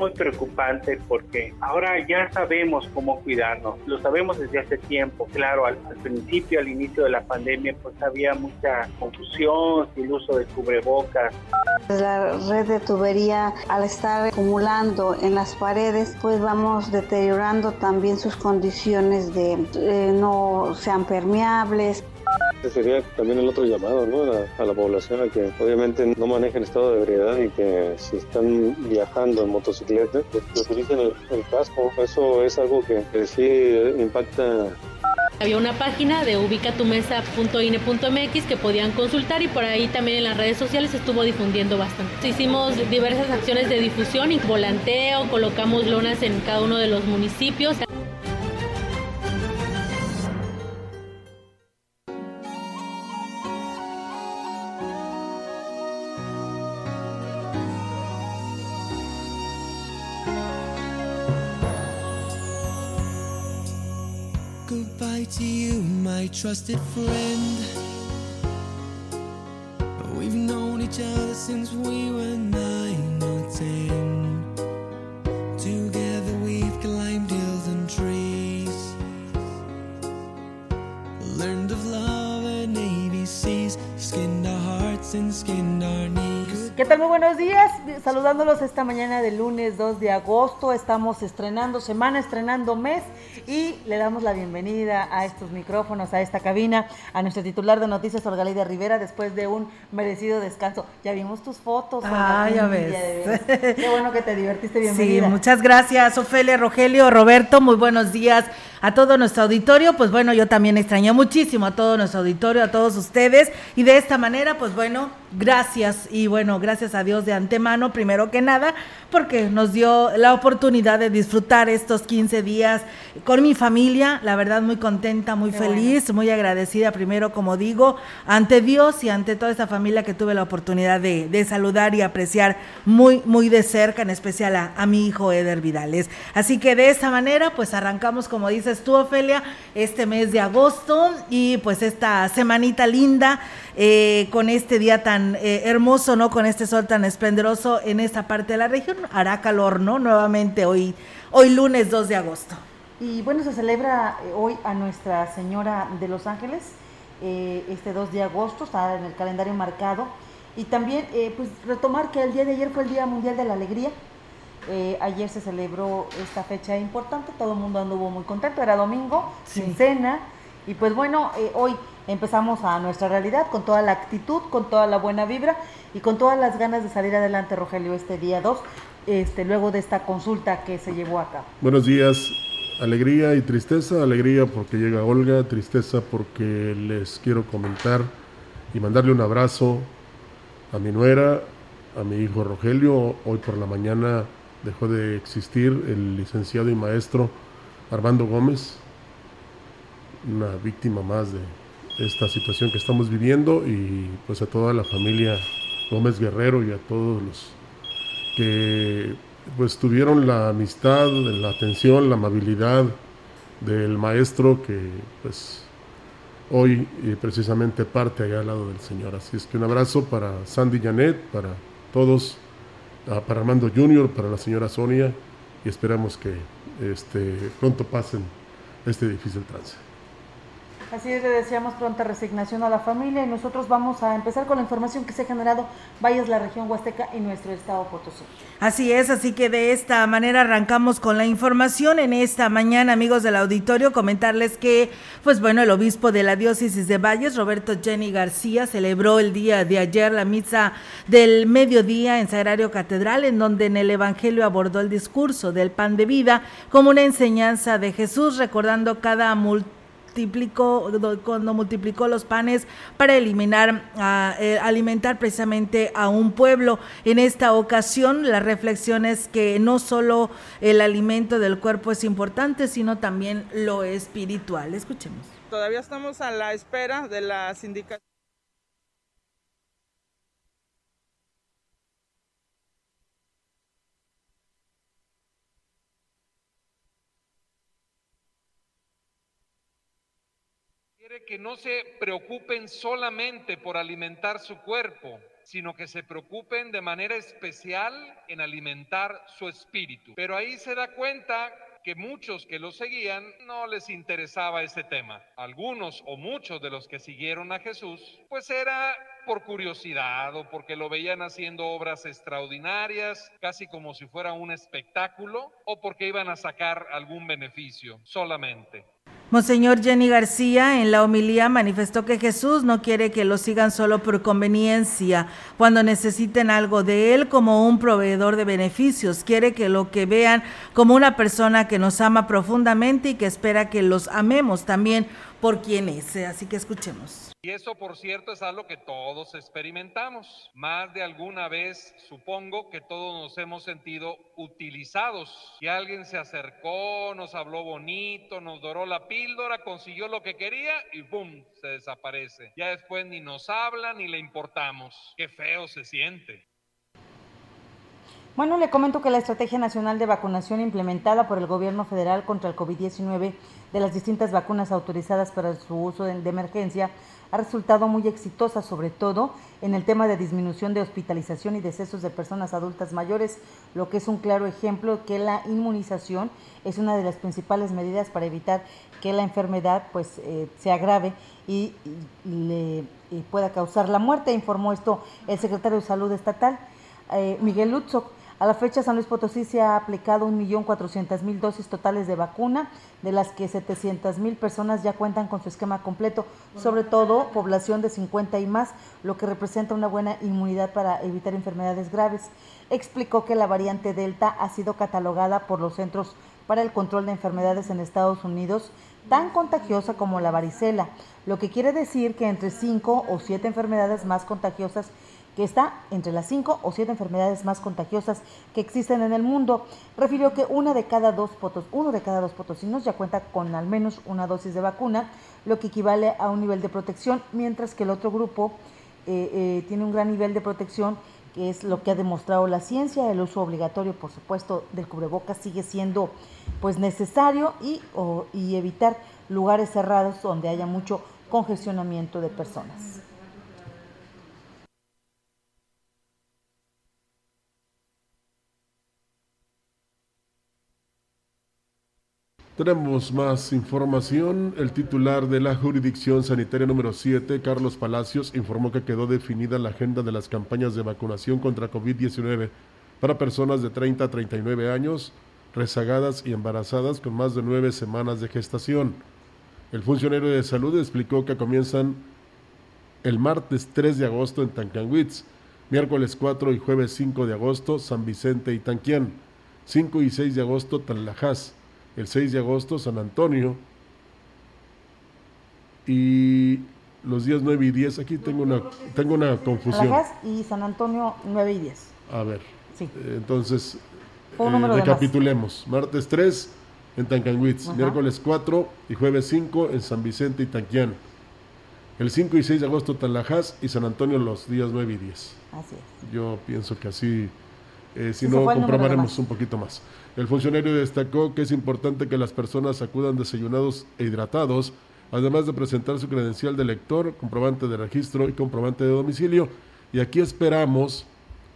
Muy preocupante porque ahora ya sabemos cómo cuidarnos, lo sabemos desde hace tiempo, claro, al, principio, al inicio de la pandemia, pues había mucha confusión, el uso de cubrebocas. La red de tubería, al estar acumulando en las paredes, pues vamos deteriorando también sus condiciones de eh, no sean permeables. Sería también el otro llamado ¿no? a, la, población a que obviamente no manejen estado de ebriedad y que si están viajando en motocicleta, pues utilicen el, casco. Eso es algo que, sí impacta había una página de ubicatumesa.ine.mx que podían consultar y por ahí también en las redes sociales estuvo difundiendo bastante. Hicimos diversas acciones de difusión y volanteo, colocamos lonas en cada uno de los municipios. To you, my trusted friend. We've known each other since we were nine or ten. ¿Qué tal? Muy buenos días. Saludándolos esta mañana del lunes 2 de agosto. Estamos estrenando semana, estrenando mes y le damos la bienvenida a estos micrófonos, a esta cabina, a nuestro titular de noticias, Orgalida Rivera, después de un merecido descanso. Ya vimos tus fotos. Ah, ya ves. Qué bueno que te divertiste, bienvenida. Sí, muchas gracias, Ofelia, Rogelio, Roberto, muy buenos días a todo nuestro auditorio. Pues bueno, yo también extrañé muchísimo a todo nuestro auditorio, a todos ustedes. Y de esta manera, pues bueno, gracias y bueno, gracias a Dios de antemano, primero que nada, porque nos dio la oportunidad de disfrutar estos 15 días con mi familia, la verdad muy contenta, muy feliz, muy agradecida primero, como digo, ante Dios y ante toda esta familia que tuve la oportunidad de, saludar y apreciar muy, muy de cerca, en especial a, a mi hijo Eder Vidales. Así que de esta manera, pues arrancamos, como dices tú, Ofelia, este mes de agosto y pues esta semanita linda eh, con este día tan eh, hermoso, ¿no? Con este sol tan esplendoroso en esta parte de la región. Hará calor, ¿no? Nuevamente hoy, hoy lunes 2 de agosto. Y bueno, se celebra eh, hoy a Nuestra Señora de los Ángeles, este 2 de agosto, está en el calendario marcado. Y también, pues retomar que el día de ayer fue el Día Mundial de la Alegría. Ayer se celebró esta fecha importante, todo el mundo anduvo muy contento, era domingo, sin cena. Y pues bueno, hoy empezamos a nuestra realidad con toda la actitud, con toda la buena vibra y con todas las ganas de salir adelante, Rogelio, este día 2, este, luego de esta consulta que se llevó a cabo. Buenos días. Alegría y tristeza, alegría porque llega Olga, tristeza porque les quiero comentar y mandarle un abrazo a mi nuera, a mi hijo Rogelio. Hoy por la mañana dejó de existir el licenciado y maestro Armando Gómez, una víctima más de esta situación que estamos viviendo y pues a toda la familia Gómez Guerrero y a todos los que pues tuvieron la amistad, la atención, la amabilidad del maestro que pues hoy eh, precisamente parte allá al lado del Señor. Así es que un abrazo para Sandy Janet, para todos, para Armando Junior, para la señora Sonia y esperamos que este, pronto pasen este difícil trance. Así es, le deseamos pronta resignación a la familia y nosotros vamos a empezar con la información que se ha generado Valles, la región Huasteca y nuestro estado Potosí. Así es, así que de esta manera arrancamos con la información en esta mañana, amigos del auditorio, comentarles que, pues bueno, el obispo de la diócesis de Valles, Roberto Jenny García, celebró el día de ayer la misa del mediodía en Sagrario Catedral, en donde en el Evangelio abordó el discurso del pan de vida como una enseñanza de Jesús, recordando cada multitud multiplicó, cuando multiplicó los panes para eliminar, eh, alimentar precisamente a un pueblo. En esta ocasión, la reflexión es que no solo el alimento del cuerpo es importante, sino también lo espiritual. Escuchemos. Todavía estamos a la espera de las indicaciones que no se preocupen solamente por alimentar su cuerpo, sino que se preocupen de manera especial en alimentar su espíritu. Pero ahí se da cuenta que muchos que lo seguían no les interesaba ese tema. Algunos o muchos de los que siguieron a Jesús, pues era por curiosidad o porque lo veían haciendo obras extraordinarias, casi como si fuera un espectáculo, o porque iban a sacar algún beneficio solamente. Monseñor Jenny García en la homilía manifestó que Jesús no quiere que lo sigan solo por conveniencia, cuando necesiten algo de Él como un proveedor de beneficios. Quiere que lo que vean como una persona que nos ama profundamente y que espera que los amemos también por quien es. Así que escuchemos. Y eso, por cierto, es algo que todos experimentamos. Más de alguna vez, supongo que todos nos hemos sentido utilizados. Y alguien se acercó, nos habló bonito, nos doró la píldora, consiguió lo que quería y ¡boom! se desaparece. Ya después ni nos habla ni le importamos. Qué feo se siente. Bueno, le comento que la Estrategia Nacional de Vacunación implementada por el Gobierno Federal contra el COVID-19 de las distintas vacunas autorizadas para su uso de emergencia ha resultado muy exitosa, sobre todo en el tema de disminución de hospitalización y decesos de personas adultas mayores, lo que es un claro ejemplo que la inmunización es una de las principales medidas para evitar que la enfermedad pues eh, se agrave y, le pueda causar la muerte, informó esto el secretario de Salud Estatal, eh, Miguel Lutzoc. A la fecha, San Luis Potosí se ha aplicado 1.400.000 dosis totales de vacuna, de las que 700.000 personas ya cuentan con su esquema completo, sobre todo población de 50 y más, lo que representa una buena inmunidad para evitar enfermedades graves. Explicó que la variante Delta ha sido catalogada por los Centros para el Control de Enfermedades en Estados Unidos tan contagiosa como la varicela, lo que quiere decir que entre 5 o 7 enfermedades más contagiosas que está entre las cinco o siete enfermedades más contagiosas que existen en el mundo. Refirió que una de cada dos potos, uno de cada dos potosinos ya cuenta con al menos una dosis de vacuna, lo que equivale a un nivel de protección, mientras que el otro grupo eh, eh, tiene un gran nivel de protección que es lo que ha demostrado la ciencia, el uso obligatorio, por supuesto, del cubrebocas sigue siendo pues necesario y, y evitar lugares cerrados donde haya mucho congestionamiento de personas. Tenemos más información. El titular de la jurisdicción sanitaria número 7, Carlos Palacios, informó que quedó definida la agenda de las campañas de vacunación contra COVID-19 para personas de 30 a 39 años, rezagadas y embarazadas con más de nueve semanas de gestación. El funcionario de salud explicó que comienzan el martes 3 de agosto en Tancanwitz, miércoles 4 y jueves 5 de agosto San Vicente y Tanquián, 5 y 6 de agosto Tanlajas, el 6 de agosto San Antonio y los días 9 y 10, aquí tengo una, tengo una confusión. Y San Antonio 9 y 10. A ver, sí. entonces eh, recapitulemos. Martes 3 en Tancanwitz, miércoles 4 y jueves 5 en San Vicente y Tanquián. El 5 y 6 de agosto Tanlajas y San Antonio los días 9 y 10. Así es. Yo pienso que así, eh, si no, comprobaremos un poquito más. El funcionario destacó que es importante que las personas acudan desayunados e hidratados, además de presentar su credencial de lector, comprobante de registro y comprobante de domicilio. Y aquí esperamos,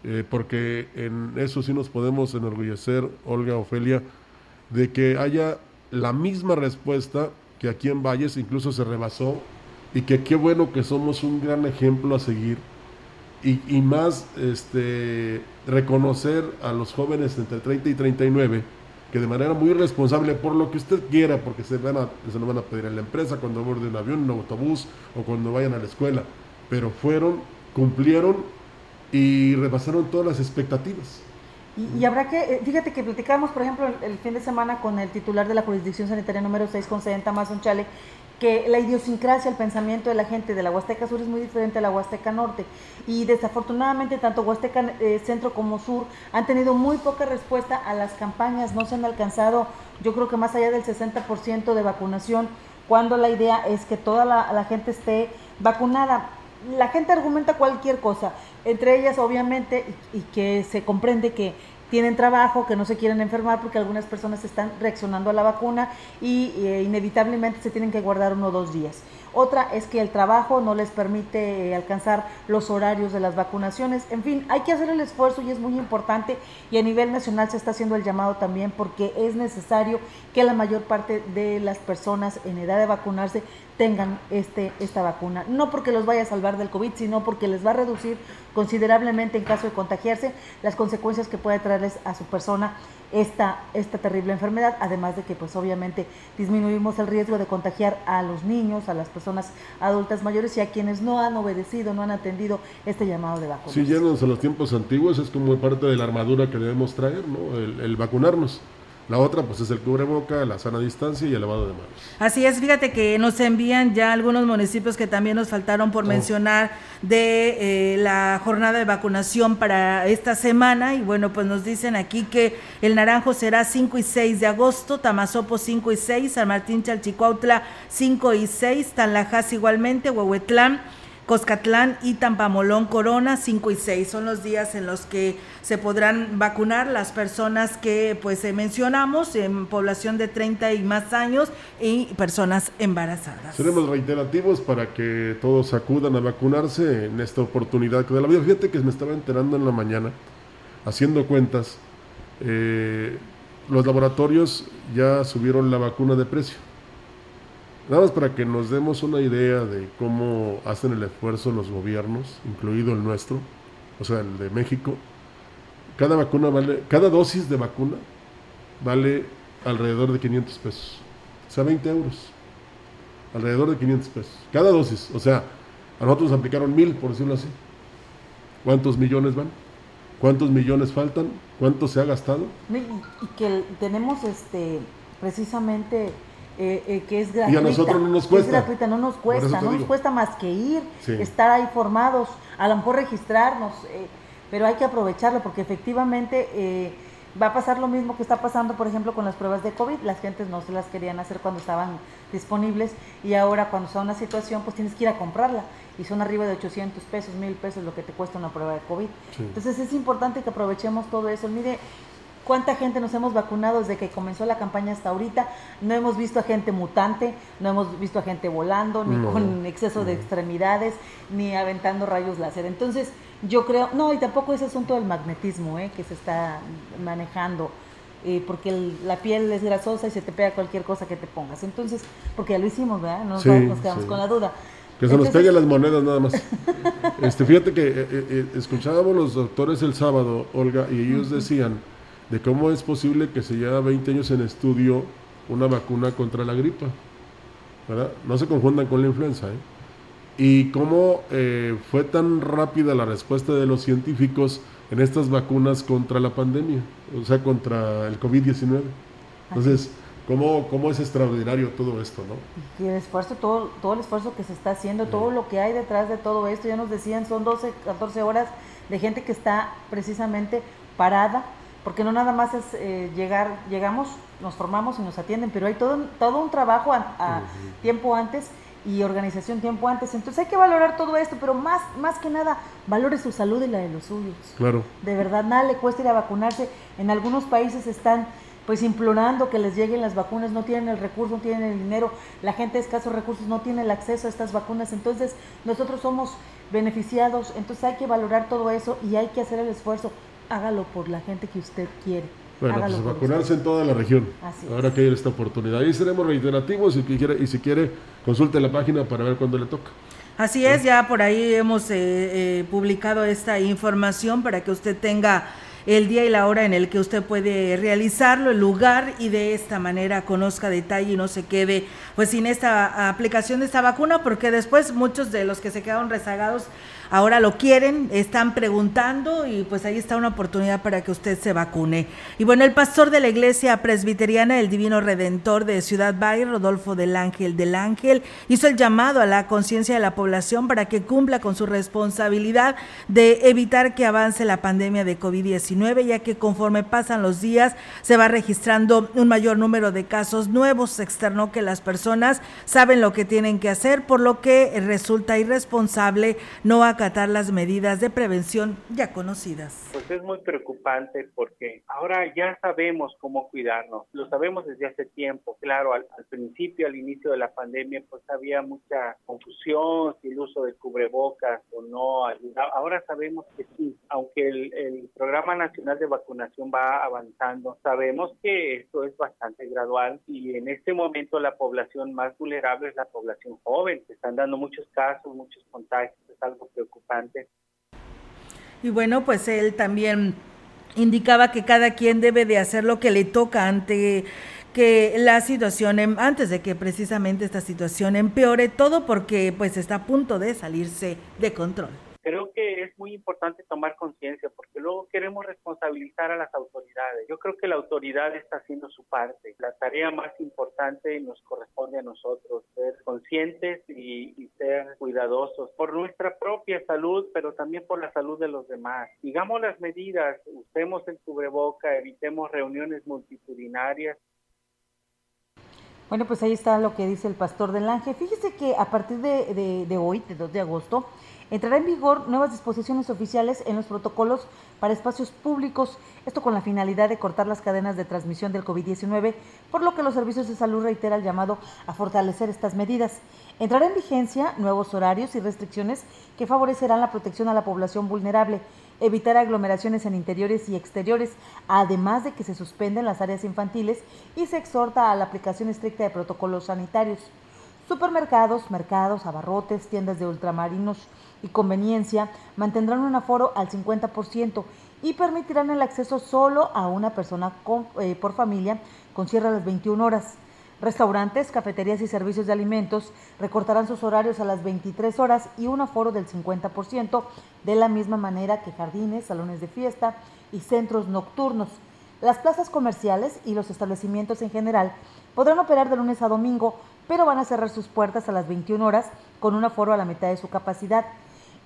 eh, porque en eso sí nos podemos enorgullecer, Olga, Ofelia, de que haya la misma respuesta que aquí en Valles incluso se rebasó y que qué bueno que somos un gran ejemplo a seguir y, y más este, reconocer a los jóvenes entre 30 y 39 que de manera muy responsable, por lo que usted quiera, porque se, van a, se lo van a pedir en la empresa, cuando aborde un avión, un autobús o cuando vayan a la escuela, pero fueron, cumplieron y rebasaron todas las expectativas. Y, habrá que, eh, fíjate que platicamos, por ejemplo, el, fin de semana con el titular de la jurisdicción sanitaria número 6, con Sedenta Mazón Chale, que la idiosincrasia, el pensamiento de la gente de la Huasteca Sur es muy diferente a la Huasteca Norte. Y desafortunadamente tanto Huasteca eh, Centro como Sur han tenido muy poca respuesta a las campañas, no se han alcanzado, yo creo que más allá del 60% de vacunación, cuando la idea es que toda la, gente esté vacunada. La gente argumenta cualquier cosa, entre ellas obviamente, y que se comprende que tienen trabajo, que no se quieren enfermar porque algunas personas están reaccionando a la vacuna y eh, inevitablemente se tienen que guardar uno o dos días. Otra es que el trabajo no les permite eh, alcanzar los horarios de las vacunaciones. En fin, hay que hacer el esfuerzo y es muy importante y a nivel nacional se está haciendo el llamado también porque es necesario que la mayor parte de las personas en edad de vacunarse tengan este, esta vacuna. No porque los vaya a salvar del COVID, sino porque les va a reducir considerablemente en caso de contagiarse las consecuencias que puede traerles a su persona esta, esta terrible enfermedad, además de que pues obviamente disminuimos el riesgo de contagiar a los niños, a las personas adultas mayores y a quienes no han obedecido, no han atendido este llamado de vacunación. Sí, yéndonos a los tiempos antiguos es como parte de la armadura que debemos traer, ¿no? el vacunarnos. La otra, pues es el cubreboca, la sana distancia y el lavado de manos. Así es, fíjate que nos envían ya algunos municipios que también nos faltaron por oh. mencionar de eh, la jornada de vacunación para esta semana. Y bueno, pues nos dicen aquí que el Naranjo será 5 y 6 de agosto, Tamazopo 5 y 6, San Martín Chalchicuautla 5 y 6, Tanlajas igualmente, Huehuetlán Coscatlán y Tampamolón Corona 5 y 6 son los días en los que se podrán vacunar las personas que pues eh, mencionamos en población de 30 y más años y personas embarazadas. Seremos reiterativos para que todos acudan a vacunarse en esta oportunidad que de la vida. Fíjate que me estaba enterando en la mañana haciendo cuentas. Eh, los laboratorios ya subieron la vacuna de precio. Nada más para que nos demos una idea de cómo hacen el esfuerzo los gobiernos, incluido el nuestro, o sea, el de México. Cada vacuna vale, cada dosis de vacuna vale alrededor de 500 pesos. O sea, 20 euros. Alrededor de 500 pesos. Cada dosis. O sea, a nosotros nos aplicaron mil, por decirlo así. ¿Cuántos millones van? ¿Cuántos millones faltan? ¿Cuánto se ha gastado? Y que tenemos este precisamente eh, eh, que es gratuita. Y a nosotros no nos cuesta. Es gratuita, no nos cuesta, no nos cuesta más que ir, estar ahí formados, a lo mejor registrarnos, eh, pero hay que aprovecharlo porque efectivamente va a pasar lo mismo que está pasando, por ejemplo, con las pruebas de COVID. Las gentes no se las querían hacer cuando estaban disponibles y ahora cuando está una situación, pues tienes que ir a comprarla y son arriba de 800 pesos, 1000 pesos lo que te cuesta una prueba de COVID. Entonces es importante que aprovechemos todo eso. Mire, cuánta gente nos hemos vacunado desde que comenzó la campaña hasta ahorita. No hemos visto a gente mutante, no hemos visto a gente volando, ni con exceso de extremidades, ni aventando rayos láser. Entonces, yo creo, no, y tampoco ese asunto del magnetismo eh, que se está manejando. Eh, porque la piel es grasosa y se te pega cualquier cosa que te pongas. Entonces, porque ya lo hicimos, ¿verdad? No nos, quedamos con la duda. Que se nos peguen las monedas nada más. este, fíjate que eh, escuchábamos los doctores el sábado, Olga, y ellos decían de cómo es posible que se lleva 20 años en estudio una vacuna contra la gripa. ¿verdad? No se confundan con la influenza. ¿eh? Y cómo eh, fue tan rápida la respuesta de los científicos en estas vacunas contra la pandemia, o sea, contra el COVID-19. Entonces, ¿cómo, ¿cómo, es extraordinario todo esto, ¿no? Y el esfuerzo, todo, todo el esfuerzo que se está haciendo, todo lo que hay detrás de todo esto, ya nos decían, son 12, 14 horas de gente que está precisamente parada, porque no nada más es eh, llegar, llegamos, nos formamos y nos atienden, pero hay todo, todo un trabajo a, tiempo antes y organización tiempo antes. Entonces hay que valorar todo esto, pero más, más que nada, valore su salud y la de los suyos. Claro. De verdad, nada le cuesta ir a vacunarse. En algunos países están pues implorando que les lleguen las vacunas, no tienen el recurso, no tienen el dinero, la gente de escasos recursos no tiene el acceso a estas vacunas, entonces nosotros somos beneficiados, entonces hay que valorar todo eso y hay que hacer el esfuerzo hágalo por la gente que usted quiere. Bueno, pues vacunarse en toda la región. ahora que hay esta oportunidad. Ahí seremos reiterativos y, quiere, y si quiere, consulte la página para ver cuándo le toca. Así es, ya por ahí hemos eh, eh, publicado esta información para que usted tenga el día y la hora en el que usted puede realizarlo, el lugar y de esta manera conozca detalle y no se quede pues sin esta aplicación de esta vacuna porque después muchos de los que se quedaron rezagados ahora lo quieren, están preguntando y pues ahí está una oportunidad para que usted se vacune. Y bueno, el pastor de la iglesia presbiteriana del Divino Redentor de Ciudad Valle, Rodolfo del Ángel del Ángel, hizo el llamado a la conciencia de la población para que cumpla con su responsabilidad de evitar que avance la pandemia de COVID-19, ya que conforme pasan los días se va registrando un mayor número de casos nuevos. Se externó que las personas saben lo que tienen que hacer, por lo que resulta irresponsable no acatar las medidas de prevención ya conocidas. Pues es muy preocupante porque ahora ya sabemos cómo cuidarnos, lo sabemos desde hace tiempo, claro, al, principio, al inicio de la pandemia, pues había mucha confusión si el uso de cubrebocas o no Ahora sabemos que sí, aunque el, el Programa Nacional de Vacunación va avanzando, sabemos que esto es bastante gradual y en este momento la población más vulnerable es la población joven, se están dando muchos casos, muchos contagios, es algo preocupante. Y bueno, pues él también indicaba que cada quien debe de hacer lo que le toca ante que la situación, em, antes de que precisamente esta situación empeore, todo porque pues está a punto de salirse de control creo que es muy importante tomar conciencia porque luego queremos responsabilizar a las autoridades. Yo creo que la autoridad está haciendo su parte. La tarea más importante nos corresponde a nosotros, ser conscientes y, ser cuidadosos por nuestra propia salud, pero también por la salud de los demás. Sigamos las medidas, usemos el cubreboca, evitemos reuniones multitudinarias. Bueno, pues ahí está lo que dice el pastor del Ángel. Fíjese que a partir de, de, de hoy, de 2 de agosto, Entrará en vigor nuevas disposiciones oficiales en los protocolos para espacios públicos, esto con la finalidad de cortar las cadenas de transmisión del COVID-19, por lo que los servicios de salud reitera el llamado a fortalecer estas medidas. Entrará en vigencia nuevos horarios y restricciones que favorecerán la protección a la población vulnerable, evitar aglomeraciones en interiores y exteriores, además de que se suspenden las áreas infantiles y se exhorta a la aplicación estricta de protocolos sanitarios. Supermercados, mercados, abarrotes, tiendas de ultramarinos, y conveniencia mantendrán un aforo al 50% y permitirán el acceso solo a una persona eh, por familia con cierre a las 21 horas. Restaurantes, cafeterías y servicios de alimentos recortarán sus horarios a las 23 horas y un aforo del 50%, de la misma manera que jardines, salones de fiesta y centros nocturnos. Las plazas comerciales y los establecimientos en general podrán operar de lunes a domingo, pero van a cerrar sus puertas a las 21 horas con un aforo a la mitad de su capacidad.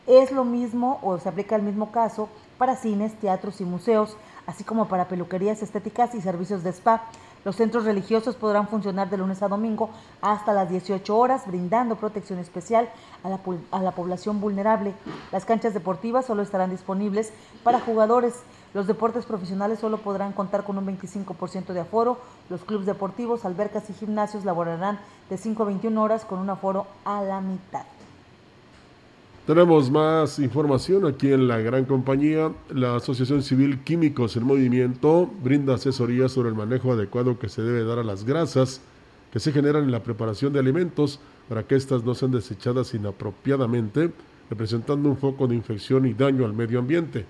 Es lo mismo o se aplica el mismo caso para cines, teatros y museos, así como para peluquerías estéticas y servicios de spa. Los centros religiosos podrán funcionar de lunes a domingo hasta las 18 horas, brindando protección especial a la, población vulnerable. Las canchas deportivas solo estarán disponibles para jugadores. Los deportes profesionales solo podrán contar con un 25% de aforo. Los clubes deportivos, albercas y gimnasios laborarán de 5 a 21 horas con un aforo a la mitad. Tenemos más información aquí en la gran compañía. La Asociación Civil Químicos en Movimiento brinda asesoría sobre el manejo adecuado que se debe dar a las grasas que se generan en la preparación de alimentos para que éstas no sean desechadas inapropiadamente, representando un foco de infección y daño al medio ambiente.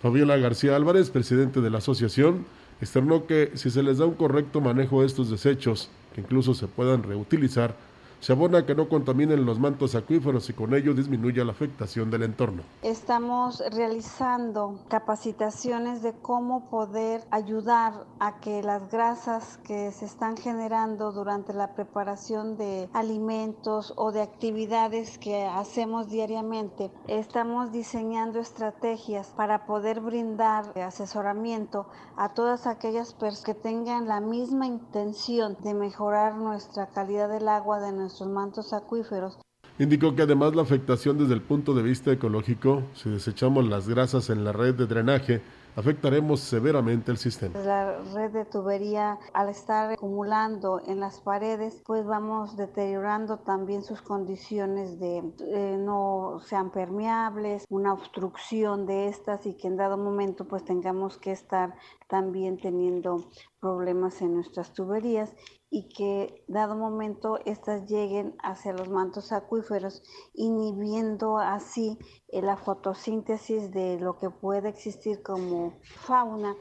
Fabiola García Álvarez, presidente de la asociación, externó que si se les da un correcto manejo de estos desechos, que incluso se puedan reutilizar, se abona que no contaminen los mantos acuíferos y con ello disminuya la afectación del entorno. Estamos realizando capacitaciones de cómo poder ayudar a que las grasas que se están generando durante la preparación de alimentos o de actividades que hacemos diariamente, estamos diseñando estrategias para poder brindar asesoramiento a todas aquellas personas que tengan la misma intención de mejorar nuestra calidad del agua de nuestra nuestros mantos acuíferos. Indicó que además la afectación desde el punto de vista ecológico, si desechamos las grasas en la red de drenaje, afectaremos severamente el sistema. La red de tubería, al estar acumulando en las paredes, pues vamos deteriorando también sus condiciones de eh, no sean permeables, una obstrucción de estas y que en dado momento pues tengamos que estar también teniendo problemas en nuestras tuberías y que dado momento estas lleguen hacia los mantos acuíferos, inhibiendo así eh, la fotosíntesis de lo que puede existir como fauna.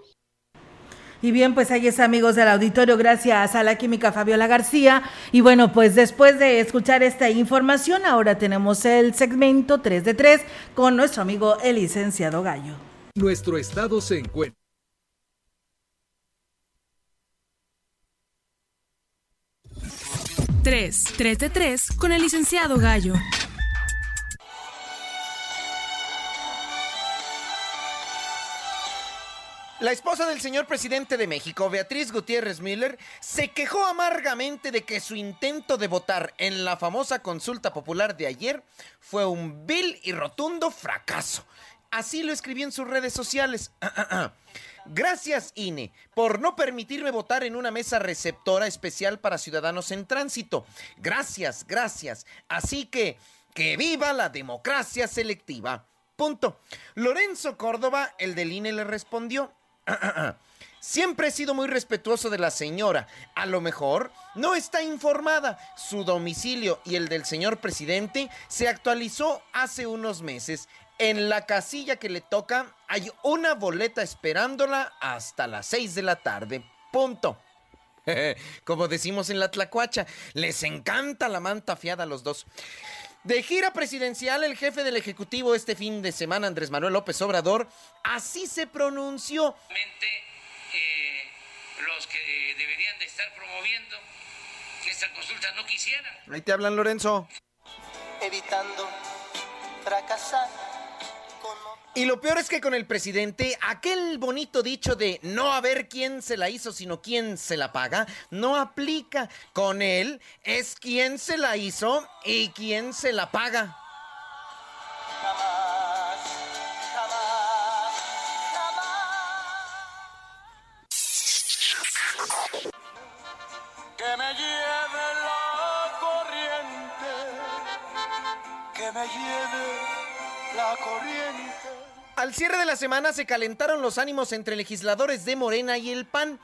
Y bien, pues ahí es amigos del auditorio, gracias a la química Fabiola García. Y bueno, pues después de escuchar esta información, ahora tenemos el segmento 3 de 3 con nuestro amigo el licenciado Gallo. Nuestro estado se encuentra 3, 3 de 3 con el licenciado Gallo. La esposa del señor presidente de México, Beatriz Gutiérrez Miller, se quejó amargamente de que su intento de votar en la famosa consulta popular de ayer fue un vil y rotundo fracaso. Así lo escribió en sus redes sociales. Gracias, INE, por no permitirme votar en una mesa receptora especial para ciudadanos en tránsito. Gracias, gracias. Así que, que viva la democracia selectiva. Punto. Lorenzo Córdoba, el del INE, le respondió. Siempre he sido muy respetuoso de la señora. A lo mejor no está informada. Su domicilio y el del señor presidente se actualizó hace unos meses. En la casilla que le toca hay una boleta esperándola hasta las 6 de la tarde. Punto. Como decimos en la Tlacuacha, les encanta la manta fiada a los dos. De gira presidencial, el jefe del Ejecutivo este fin de semana, Andrés Manuel López Obrador, así se pronunció. Eh, los que deberían de estar promoviendo esta consulta no quisieran. Ahí te hablan, Lorenzo. Evitando fracasar y lo peor es que con el presidente, aquel bonito dicho de no a ver quién se la hizo, sino quién se la paga, no aplica. Con él es quién se la hizo y quién se la paga. Que me lleve la corriente, que me lleve la corriente. Al cierre de la semana se calentaron los ánimos entre legisladores de Morena y el PAN.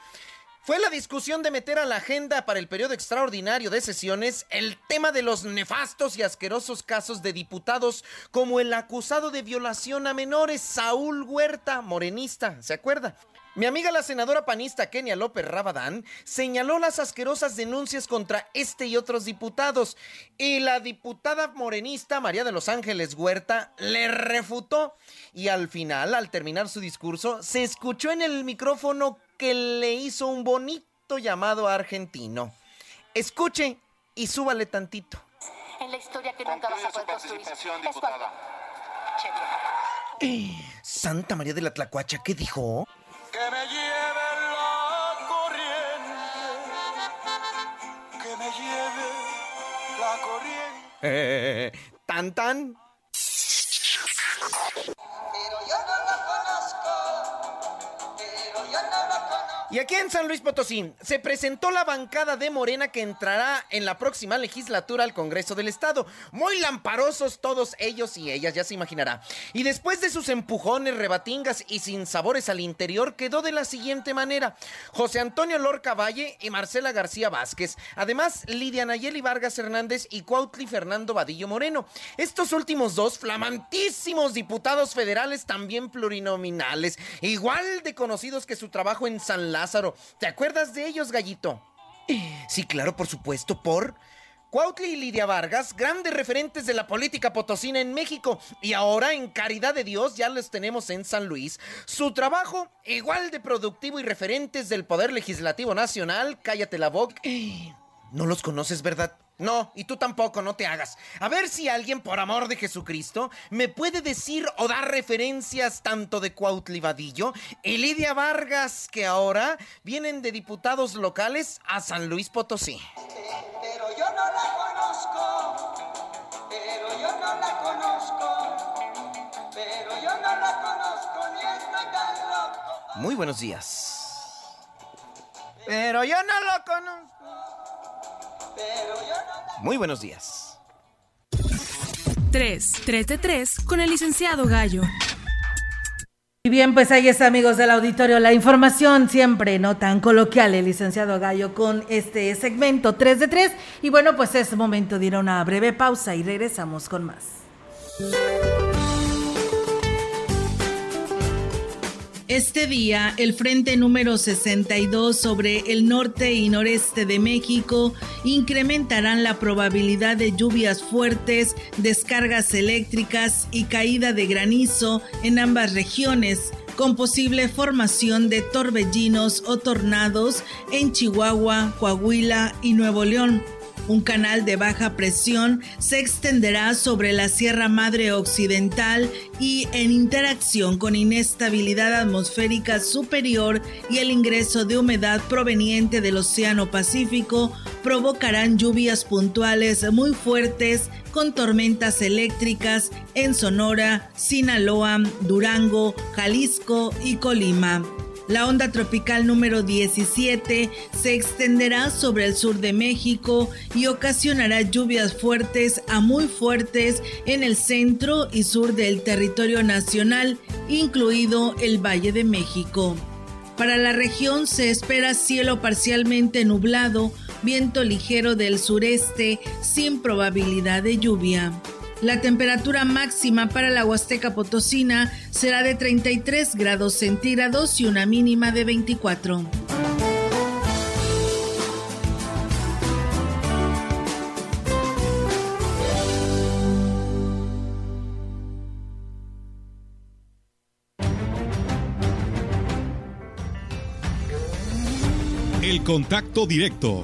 Fue la discusión de meter a la agenda para el periodo extraordinario de sesiones el tema de los nefastos y asquerosos casos de diputados como el acusado de violación a menores, Saúl Huerta, morenista, ¿se acuerda? Mi amiga la senadora panista Kenia López Rabadán señaló las asquerosas denuncias contra este y otros diputados y la diputada morenista María de los Ángeles Huerta le refutó y al final, al terminar su discurso, se escuchó en el micrófono que le hizo un bonito llamado argentino. Escuche y súbale tantito. En la historia que nunca vas a poder construir. Santa María de la Tlacuacha, ¿qué dijo? tan tan. Y aquí en San Luis Potosí se presentó la bancada de Morena que entrará en la próxima legislatura al Congreso del Estado. Muy lamparosos todos ellos y ellas, ya se imaginará. Y después de sus empujones, rebatingas y sin sabores al interior, quedó de la siguiente manera. José Antonio Lorca Valle y Marcela García Vázquez. Además, Lidia Nayeli Vargas Hernández y Cuautli Fernando Vadillo Moreno. Estos últimos dos flamantísimos diputados federales también plurinominales, igual de conocidos que su trabajo en San Lázaro. ¿Te acuerdas de ellos, gallito? Sí, claro, por supuesto, por... Cuautli y Lidia Vargas, grandes referentes de la política potosina en México, y ahora en Caridad de Dios ya los tenemos en San Luis. Su trabajo, igual de productivo y referentes del Poder Legislativo Nacional, cállate la boca. No los conoces, ¿verdad? No, y tú tampoco, no te hagas. A ver si alguien, por amor de Jesucristo, me puede decir o dar referencias tanto de Cuautli Vadillo y Lidia Vargas, que ahora vienen de diputados locales a San Luis Potosí. Pero yo no la conozco, pero yo no la conozco, pero yo no la conozco ni estoy tan loco. Muy buenos días. Pero yo no lo conozco. Muy buenos días. 3. 3 de 3 con el licenciado Gallo. Y bien, pues ahí está, amigos del auditorio, la información siempre no tan coloquial, el licenciado Gallo, con este segmento 3 de 3. Y bueno, pues es momento de ir a una breve pausa y regresamos con más. Este día, el frente número 62 sobre el norte y noreste de México incrementarán la probabilidad de lluvias fuertes, descargas eléctricas y caída de granizo en ambas regiones, con posible formación de torbellinos o tornados en Chihuahua, Coahuila y Nuevo León. Un canal de baja presión se extenderá sobre la Sierra Madre Occidental y en interacción con inestabilidad atmosférica superior y el ingreso de humedad proveniente del Océano Pacífico provocarán lluvias puntuales muy fuertes con tormentas eléctricas en Sonora, Sinaloa, Durango, Jalisco y Colima. La onda tropical número 17 se extenderá sobre el sur de México y ocasionará lluvias fuertes a muy fuertes en el centro y sur del territorio nacional, incluido el Valle de México. Para la región se espera cielo parcialmente nublado, viento ligero del sureste sin probabilidad de lluvia. La temperatura máxima para la Huasteca Potosina será de 33 grados centígrados y una mínima de 24. El contacto directo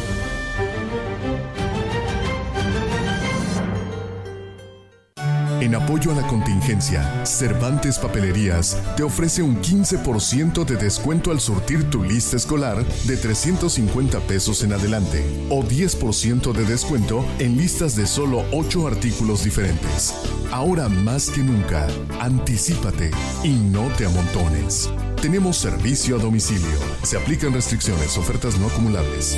En apoyo a la contingencia, Cervantes Papelerías te ofrece un 15% de descuento al surtir tu lista escolar de 350 pesos en adelante o 10% de descuento en listas de solo 8 artículos diferentes. Ahora más que nunca, anticípate y no te amontones. Tenemos servicio a domicilio. Se aplican restricciones, ofertas no acumulables.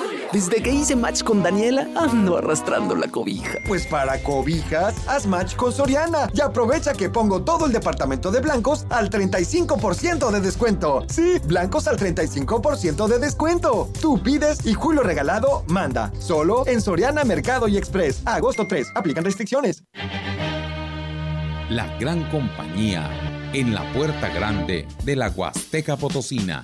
Desde que hice match con Daniela, ando arrastrando la cobija. Pues para cobijas, haz match con Soriana y aprovecha que pongo todo el departamento de blancos al 35% de descuento. Sí, blancos al 35% de descuento. Tú pides y Julio Regalado manda. Solo en Soriana Mercado y Express. Agosto 3. Aplican restricciones. La gran compañía en la puerta grande de la Huasteca Potosina.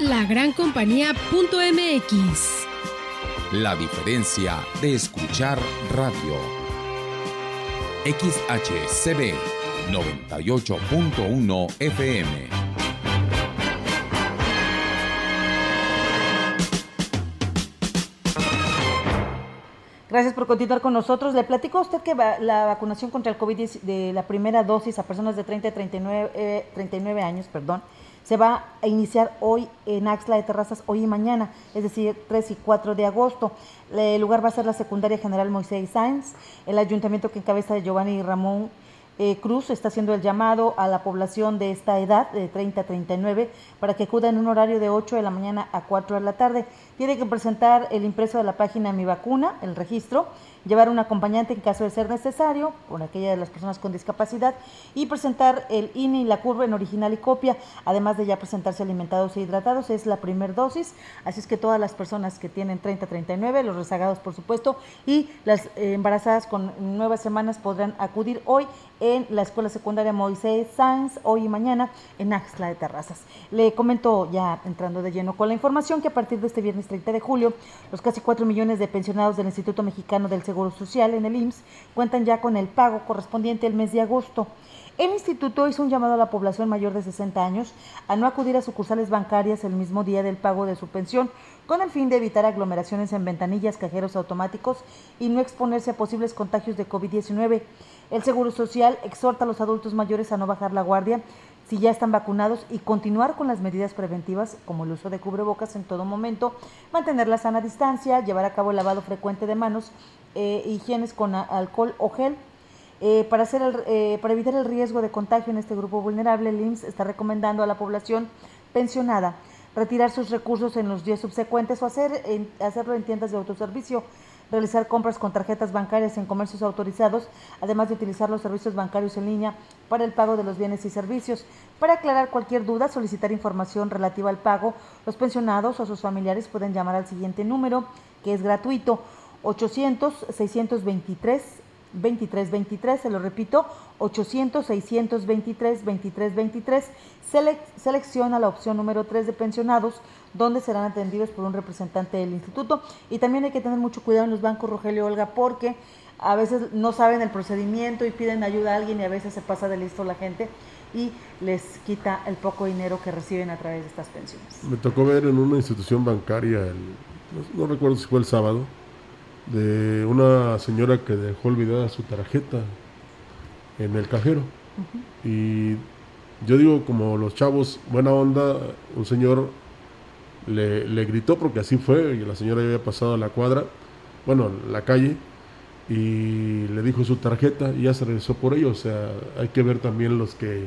lagrancompañía.mx. La diferencia de escuchar radio. XHCB 98.1 FM. Gracias por continuar con nosotros. Le platico a usted que la vacunación contra el COVID de la primera dosis a personas de 30 a 39, 39 años, perdón, se va a iniciar hoy en Axla de Terrazas, hoy y mañana, es decir, 3 y 4 de agosto. El lugar va a ser la secundaria general Moisés Sáenz, el ayuntamiento que encabeza de Giovanni Ramón eh, Cruz está haciendo el llamado a la población de esta edad, de 30 a 39, para que acuda en un horario de 8 de la mañana a 4 de la tarde. Tiene que presentar el impreso de la página Mi Vacuna, el registro, llevar un acompañante en caso de ser necesario, por aquella de las personas con discapacidad, y presentar el INE y la curva en original y copia, además de ya presentarse alimentados e hidratados, es la primera dosis, así es que todas las personas que tienen 30-39, los rezagados por supuesto, y las embarazadas con nuevas semanas podrán acudir hoy en la Escuela Secundaria Moisés Sáenz, hoy y mañana en Axla de Terrazas. Le comento ya entrando de lleno con la información que a partir de este viernes 30 de julio, los casi 4 millones de pensionados del Instituto Mexicano del Seguro Social en el IMSS cuentan ya con el pago correspondiente el mes de agosto. El instituto hizo un llamado a la población mayor de 60 años a no acudir a sucursales bancarias el mismo día del pago de su pensión, con el fin de evitar aglomeraciones en ventanillas, cajeros automáticos y no exponerse a posibles contagios de COVID-19. El Seguro Social exhorta a los adultos mayores a no bajar la guardia si ya están vacunados y continuar con las medidas preventivas como el uso de cubrebocas en todo momento, mantener la sana distancia, llevar a cabo el lavado frecuente de manos, eh, higienes con alcohol o gel. Eh, para, hacer eh, para evitar el riesgo de contagio en este grupo vulnerable, el IMSS está recomendando a la población pensionada retirar sus recursos en los días subsecuentes o hacer, hacerlo en tiendas de autoservicio realizar compras con tarjetas bancarias en comercios autorizados, además de utilizar los servicios bancarios en línea para el pago de los bienes y servicios. Para aclarar cualquier duda, solicitar información relativa al pago, los pensionados o sus familiares pueden llamar al siguiente número, que es gratuito, 800-623. 2323, se lo repito, 800-623-2323. selecciona la opción número 3 de pensionados, donde serán atendidos por un representante del instituto. Y también hay que tener mucho cuidado en los bancos, Rogelio Olga, porque a veces no saben el procedimiento y piden ayuda a alguien y a veces se pasa de listo la gente y les quita el poco dinero que reciben a través de estas pensiones. Me tocó ver en una institución bancaria, no, recuerdo si fue el sábado, de una señora que dejó olvidada su tarjeta en el cajero. Y yo digo, como los chavos, buena onda, un señor le, gritó porque así fue, y la señora había pasado a la cuadra, bueno, la calle, y le dijo su tarjeta y ya se regresó por ello. O sea, hay que ver también los que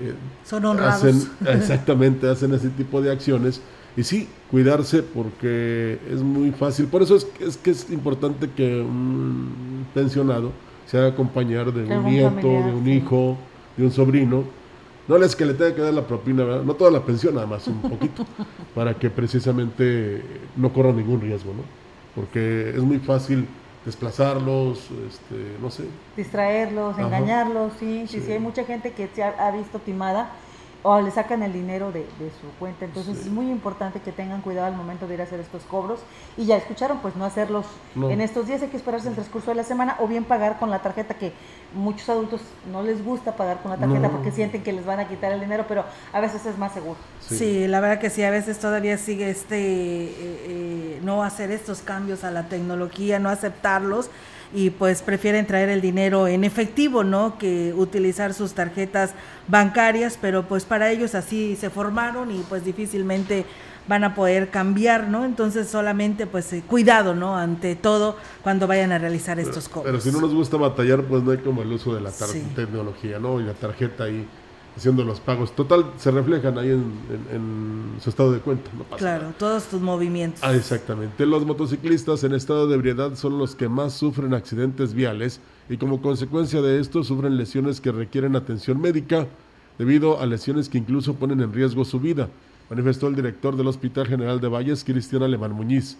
eh, son honrados. Hacen, exactamente, hacen ese tipo de acciones. Y sí, cuidarse porque es muy fácil. Por eso es, es que es importante que un pensionado se haga acompañar de un nieto, de un hijo, de un sobrino no es que le tenga que dar la propina, ¿verdad? no toda la pensión, nada más un poquito, para que precisamente no corra ningún riesgo, ¿no? Porque es muy fácil desplazarlos, este, no sé. Distraerlos, engañarlos, sí, sí, sí, hay mucha gente que se ha visto timada o le sacan el dinero de, su cuenta. Entonces es muy importante que tengan cuidado al momento de ir a hacer estos cobros. Y ya escucharon, pues no hacerlos en estos días, hay que esperarse el transcurso de la semana o bien pagar con la tarjeta que muchos adultos no les gusta pagar con la tarjeta porque sienten que les van a quitar el dinero, pero a veces es más seguro. Sí, la verdad que sí, a veces todavía sigue este, eh, eh, no hacer estos cambios a la tecnología, no aceptarlos y pues prefieren traer el dinero en efectivo, ¿no? Que utilizar sus tarjetas bancarias, pero pues para ellos así se formaron y pues difícilmente van a poder cambiar, ¿no? Entonces solamente pues eh, cuidado, ¿no? Ante todo cuando vayan a realizar estos cobros. Pero si no nos gusta batallar, pues no hay como el uso de la tecnología, ¿no? Y la tarjeta ahí haciendo los pagos. Total, se reflejan ahí en, su estado de cuenta. No pasa claro, todos tus movimientos. Ah, exactamente. Los motociclistas en estado de ebriedad son los que más sufren accidentes viales y como consecuencia de esto sufren lesiones que requieren atención médica debido a lesiones que incluso ponen en riesgo su vida, manifestó el director del Hospital General de Valles, Cristian Alemán Muñiz.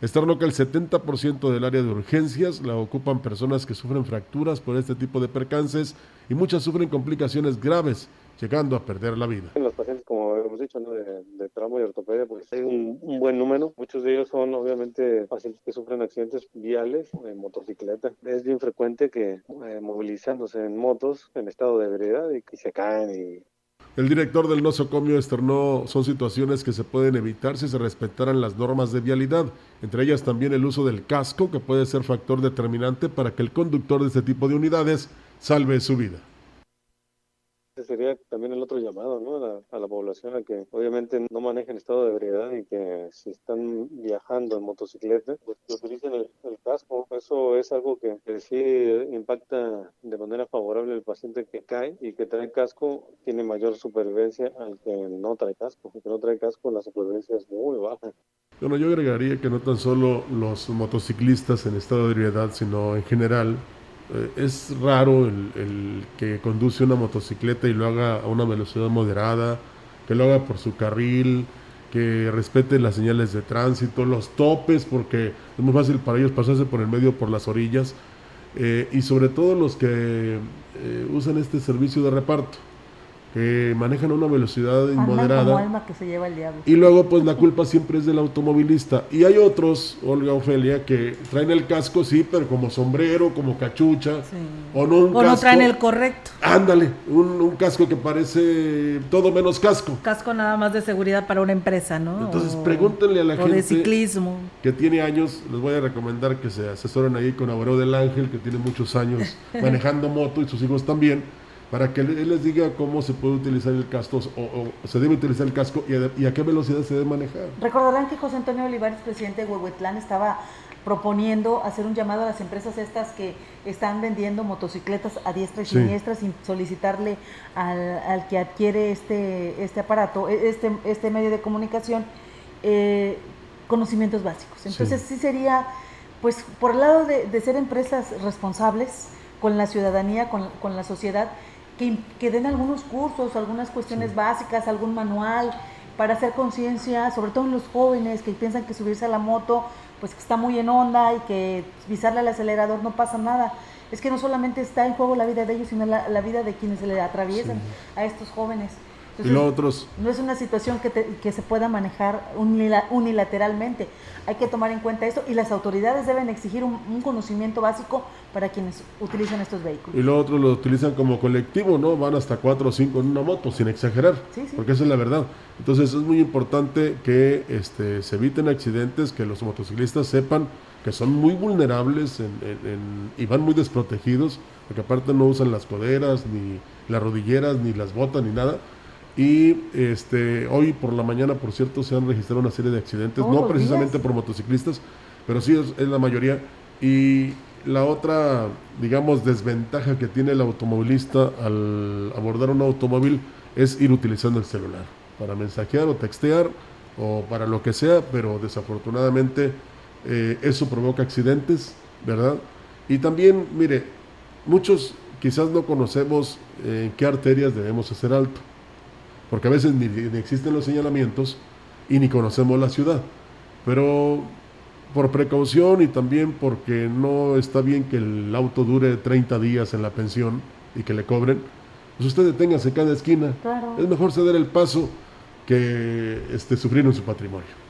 Estarlo que el 70% del área de urgencias la ocupan personas que sufren fracturas por este tipo de percances y muchas sufren complicaciones graves llegando a perder la vida. En los pacientes, como hemos dicho, de, trauma y ortopedia, pues hay un, buen número. Muchos de ellos son obviamente pacientes que sufren accidentes viales en motocicleta. Es bien frecuente que eh, movilizándose en motos en estado de ebriedad y se caen y el director del nosocomio externó son situaciones que se pueden evitar si se respetaran las normas de vialidad, entre ellas también el uso del casco, que puede ser factor determinante para que el conductor de este tipo de unidades salve su vida sería también el otro llamado ¿no? a, la, a, la, población a que obviamente no manejen estado de ebriedad y que si están viajando en motocicleta, pues que utilicen el, el casco. Eso es algo que, que, sí impacta de manera favorable al paciente que cae y que trae casco tiene mayor supervivencia al que no trae casco. El que no trae casco la supervivencia es muy baja. Bueno, yo agregaría que no tan solo los motociclistas en estado de ebriedad, sino en general eh, es raro el, que conduce una motocicleta y lo haga a una velocidad moderada, que lo haga por su carril, que respete las señales de tránsito, los topes, porque es muy fácil para ellos pasarse por el medio, por las orillas, eh, y sobre todo los que eh, usan este servicio de reparto que manejan a una velocidad inmoderada. Como alma que se lleva el diablo. Y luego, pues la culpa siempre es del automovilista. Y hay otros, Olga Ofelia, que traen el casco, sí, pero como sombrero, como cachucha. Sí. O no, un o casco, no traen el correcto. Ándale, un, un, casco que parece todo menos casco. Casco nada más de seguridad para una empresa, ¿no? Entonces, o, pregúntenle a la o gente. de ciclismo. Que tiene años, les voy a recomendar que se asesoren ahí con Abreu del Ángel, que tiene muchos años manejando moto y sus hijos también para que él les diga cómo se puede utilizar el casco o, o se debe utilizar el casco y a, y a, qué velocidad se debe manejar. Recordarán que José Antonio Olivares, presidente de Huehuetlán, estaba proponiendo hacer un llamado a las empresas estas que están vendiendo motocicletas a diestra y sí. siniestra sin solicitarle al, al, que adquiere este, este aparato, este, este medio de comunicación, eh, conocimientos básicos. Entonces sí. sí, sería, pues por el lado de, de ser empresas responsables con la ciudadanía, con, con la sociedad, que, que, den algunos cursos, algunas cuestiones sí. básicas, algún manual para hacer conciencia, sobre todo en los jóvenes que piensan que subirse a la moto, pues que está muy en onda y que pisarle al acelerador no pasa nada. Es que no solamente está en juego la vida de ellos, sino la, la vida de quienes se le atraviesan sí. a estos jóvenes. Entonces, y los otros. No es una situación que, te, que se pueda manejar unilateralmente. Hay que tomar en cuenta esto y las autoridades deben exigir un, un, conocimiento básico para quienes utilizan estos vehículos. Y los otros lo utilizan como colectivo, ¿no? Van hasta cuatro o cinco en una moto, sin exagerar. Sí, sí. Porque esa es la verdad. Entonces es muy importante que este, se eviten accidentes, que los motociclistas sepan que son muy vulnerables en, en, en, y van muy desprotegidos, porque aparte no usan las coderas, ni las rodilleras, ni las botas, ni nada y este, hoy por la mañana, por cierto, se han registrado una serie de accidentes, oh, no precisamente días. por motociclistas, pero sí es, es, la mayoría. Y la otra, digamos, desventaja que tiene el automovilista al abordar un automóvil es ir utilizando el celular para mensajear o textear o para lo que sea, pero desafortunadamente eh, eso provoca accidentes, ¿verdad? Y también, mire, muchos quizás no conocemos eh, en qué arterias debemos hacer alto porque a veces ni, ni, existen los señalamientos y ni conocemos la ciudad. Pero por precaución y también porque no está bien que el auto dure 30 días en la pensión y que le cobren, pues usted deténgase cada esquina. Claro. Es mejor ceder el paso que este, sufrir en su patrimonio.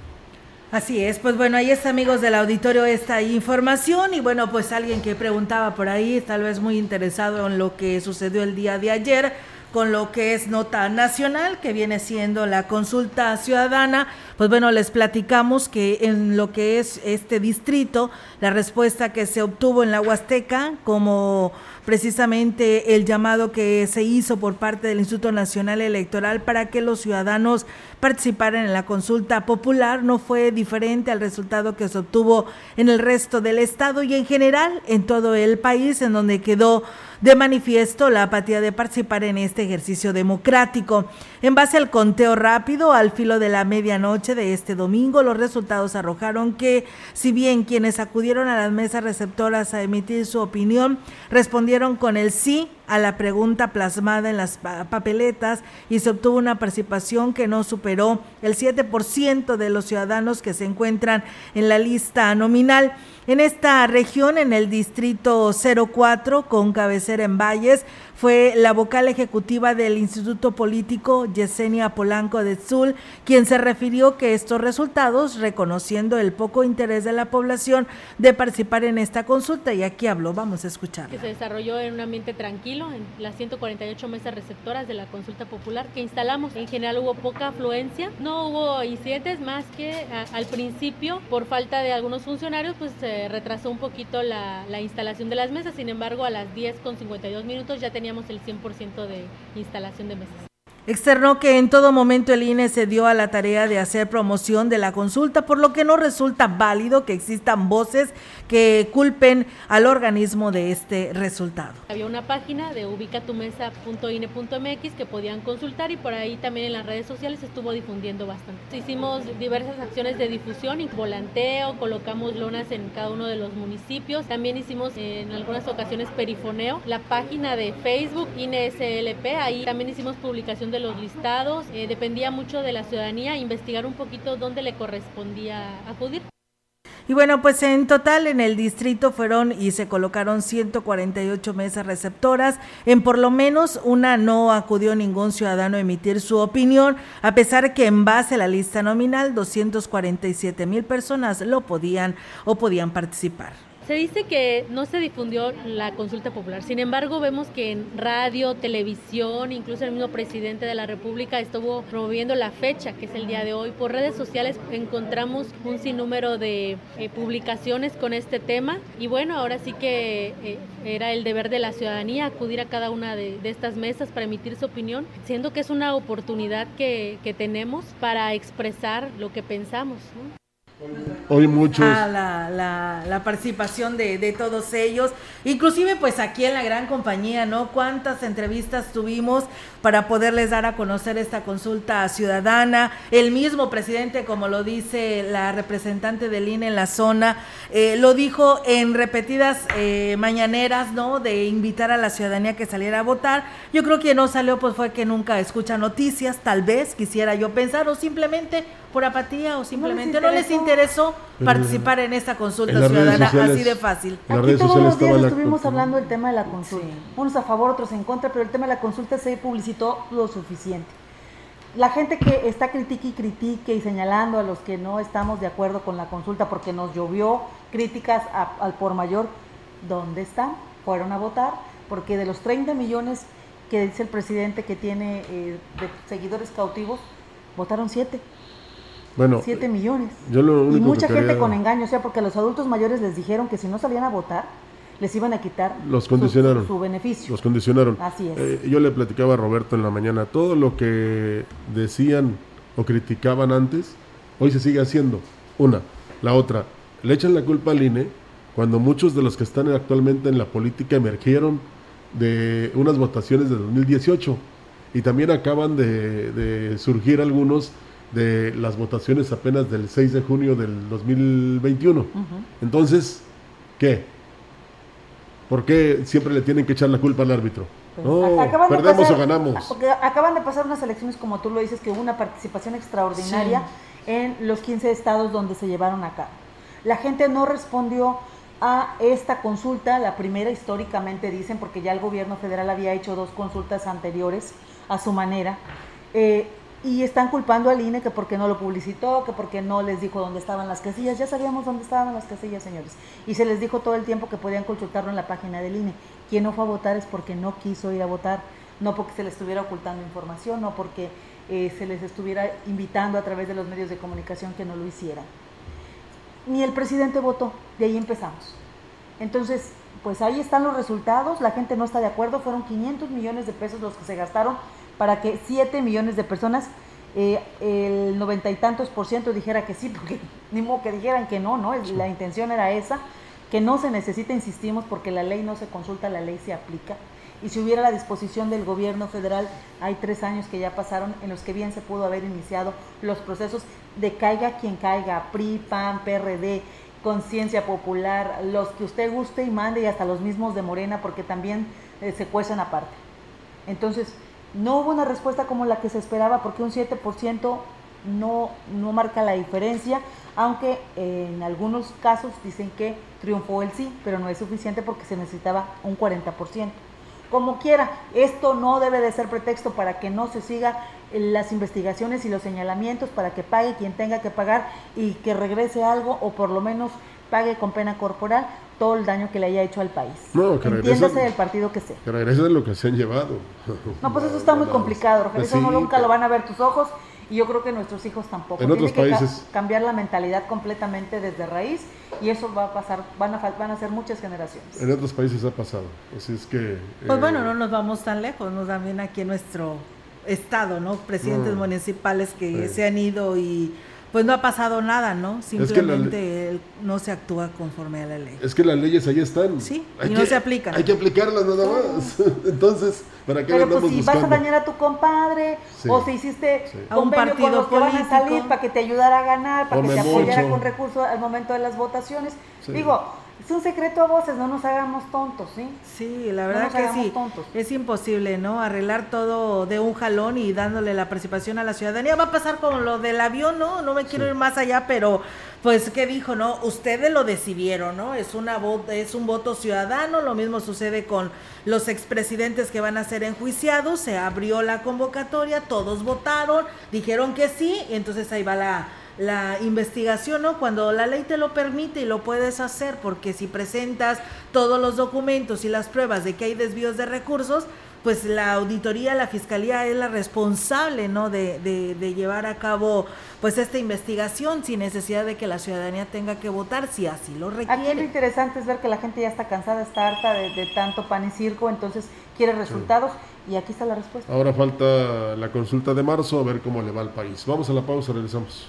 Así es, pues bueno, ahí está amigos del auditorio esta información y bueno, pues alguien que preguntaba por ahí, tal vez muy interesado en lo que sucedió el día de ayer, con lo que es nota nacional, que viene siendo la consulta ciudadana. Pues bueno, les platicamos que en lo que es este distrito, la respuesta que se obtuvo en la Huasteca, como precisamente el llamado que se hizo por parte del Instituto Nacional Electoral para que los ciudadanos participaran en la consulta popular, no fue diferente al resultado que se obtuvo en el resto del estado y en general en todo el país, en donde quedó de manifiesto la apatía de participar en este ejercicio democrático. En base al conteo rápido, al filo de la medianoche de este domingo, los resultados arrojaron que, si bien quienes acudieron a las mesas receptoras a emitir su opinión respondieron con el sí a la pregunta plasmada en las papeletas y se obtuvo una participación que no superó el 7% de los ciudadanos que se encuentran en la lista nominal. En esta región, en el distrito 04, con cabecera en Valles, fue la vocal ejecutiva del Instituto Político, Yesenia Polanco de Zul, quien se refirió que estos resultados, reconociendo el poco interés de la población de participar en esta consulta, y aquí habló, vamos a escuchar. Que se desarrolló en un ambiente tranquilo, en las 148 mesas receptoras de la consulta popular que instalamos. En general hubo poca afluencia, no hubo incidentes más que a, al principio, por falta de algunos funcionarios, pues se retrasó un poquito la, la instalación de las mesas, sin embargo a las 10 con 52 minutos ya teníamos el 100% de instalación de mesas. Externó que en todo momento el INE se dio a la tarea de hacer promoción de la consulta, por lo que no resulta válido que existan voces que culpen al organismo de este resultado. Había una página de ubicatumesa.ine.mx que podían consultar y por ahí también en las redes sociales estuvo difundiendo bastante. Hicimos diversas acciones de difusión y volanteo, colocamos lonas en cada uno de los municipios. También hicimos en algunas ocasiones perifoneo. La página de Facebook INESLP, ahí también hicimos publicación de los listados. Eh, dependía mucho de la ciudadanía investigar un poquito dónde le correspondía acudir. Y bueno, pues en total en el distrito fueron y se colocaron 148 mesas receptoras. En por lo menos una no acudió ningún ciudadano a emitir su opinión, a pesar que en base a la lista nominal 247 mil personas lo podían o podían participar. Se dice que no se difundió la consulta popular, sin embargo vemos que en radio, televisión, incluso el mismo presidente de la República estuvo promoviendo la fecha, que es el día de hoy. Por redes sociales encontramos un sinnúmero de eh, publicaciones con este tema y bueno, ahora sí que eh, era el deber de la ciudadanía acudir a cada una de, estas mesas para emitir su opinión, siendo que es una oportunidad que, tenemos para expresar lo que pensamos. Hoy muchos... A la, la, la participación de, de, todos ellos, inclusive pues aquí en la gran compañía, ¿no? Cuántas entrevistas tuvimos para poderles dar a conocer esta consulta ciudadana. El mismo presidente, como lo dice la representante del INE en la zona, eh, lo dijo en repetidas eh, mañaneras, ¿no? De invitar a la ciudadanía que saliera a votar. Yo creo que no salió, pues fue que nunca escucha noticias, tal vez, quisiera yo pensar, o simplemente por apatía, o simplemente no les interesó, no les interesó participar en esta consulta en ciudadana sociales, así de fácil. Aquí todos los días estuvimos hablando del tema de la consulta. Sí. Unos a favor, otros en contra, pero el tema de la consulta se publicitó lo suficiente. La gente que está critique y critique y señalando a los que no estamos de acuerdo con la consulta porque nos llovió críticas a, al por mayor, ¿dónde están? Fueron a votar, porque de los 30 millones que dice el presidente que tiene eh, de seguidores cautivos, votaron 7. Bueno, 7 millones. Yo lo y mucha gente quería... con engaño, o sea, porque a los adultos mayores les dijeron que si no salían a votar, les iban a quitar los condicionaron, su, su, beneficio. Los condicionaron. Así es. Eh, yo le platicaba a Roberto en la mañana, todo lo que decían o criticaban antes, hoy se sigue haciendo. Una. La otra, le echan la culpa al INE cuando muchos de los que están actualmente en la política emergieron de unas votaciones de 2018 y también acaban de, de surgir algunos de las votaciones apenas del 6 de junio del 2021. Uh -huh. Entonces, ¿qué? ¿Por qué siempre le tienen que echar la culpa al árbitro? Pues, No, perdemos pasar, o ganamos. Porque acaban de pasar unas elecciones, como tú lo dices, que hubo una participación extraordinaria sí. en los 15 estados donde se llevaron a cabo. La gente no respondió a esta consulta, la primera históricamente dicen, porque ya el gobierno federal había hecho dos consultas anteriores a su manera. Eh, y están culpando al INE que porque no lo publicitó, que porque no les dijo dónde estaban las casillas. Ya sabíamos dónde estaban las casillas, señores. Y se les dijo todo el tiempo que podían consultarlo en la página del INE. Quien no fue a votar es porque no quiso ir a votar, no porque se les estuviera ocultando información, no porque eh, se les estuviera invitando a través de los medios de comunicación que no lo hicieran. Ni el presidente votó, de ahí empezamos. Entonces, pues ahí están los resultados, la gente no está de acuerdo, fueron 500 millones de pesos los que se gastaron para que 7 millones de personas, eh, el noventa y tantos por ciento dijera que sí, porque ni modo que dijeran que no, ¿no? La intención era esa, que no se necesita, insistimos, porque la ley no se consulta, la ley se aplica. Y si hubiera la disposición del gobierno federal, hay tres años que ya pasaron en los que bien se pudo haber iniciado los procesos de caiga quien caiga, PRI, PAN, PRD, Conciencia Popular, los que usted guste y mande y hasta los mismos de Morena, porque también eh, se cuestan aparte. Entonces, no hubo una respuesta como la que se esperaba porque un 7% no, no marca la diferencia, aunque en algunos casos dicen que triunfó el sí, pero no es suficiente porque se necesitaba un 40%. como quiera. Esto no debe de ser pretexto para que no se siga las investigaciones y los señalamientos, para que pague quien tenga que pagar y que regrese algo o por lo menos pague con pena corporal todo el daño que le haya hecho al país. No, que Entiéndase del partido que sea. Que regresen lo que se han llevado. No, pues eso está muy complicado, Rogelio. Eso no nunca lo van a ver tus ojos y yo creo que nuestros hijos tampoco. En otros Tiene países. que cambiar la mentalidad completamente desde raíz y eso va a pasar, van a, van a ser muchas generaciones. En otros países ha pasado. Así es que. Pues eh, bueno, no nos vamos tan lejos, nos también aquí en nuestro estado, ¿no? Presidentes Mm. municipales que Sí. se han ido y pues no ha pasado nada, ¿no? que la Simplemente el- no se actúa conforme a la ley. Es que las leyes ahí están. Sí, Hay y no que- se aplican. Hay que aplicarlas nada más. Entonces, ¿para qué Pero pues si vas a buscando? dañar a tu compadre Sí. o si hiciste Sí. A un con partido los que van a político. salir para que te ayudara a ganar, para que te apoyara mucho. con recursos al momento de las votaciones. Sí. Digo, es un secreto a voces, no nos hagamos tontos, ¿sí? Sí, la No verdad nos que hagamos sí. tontos. Es imposible, ¿no? Arreglar todo de un jalón y dándole la participación a la ciudadanía. Va a pasar con lo del avión, ¿no? No me quiero ir más allá, pero pues qué dijo, ¿no? Ustedes lo decidieron, ¿no? Es una vo- es un voto ciudadano, lo mismo sucede con los expresidentes que van a ser enjuiciados, se abrió la convocatoria, todos votaron, dijeron que sí, y entonces ahí va la la investigación, ¿no? Cuando la ley te lo permite y lo puedes hacer, porque si presentas todos los documentos y las pruebas de que hay desvíos de recursos, pues la auditoría, la fiscalía es la responsable, ¿no? De, de, de llevar a cabo, pues esta investigación sin necesidad de que la ciudadanía tenga que votar, si así lo Aquí lo requiere. interesante es ver que la gente ya está cansada, está harta de, de tanto pan y circo, entonces quiere resultados y aquí está la respuesta. Ahora falta la consulta de marzo, a ver cómo le va al país. Vamos a la pausa, regresamos.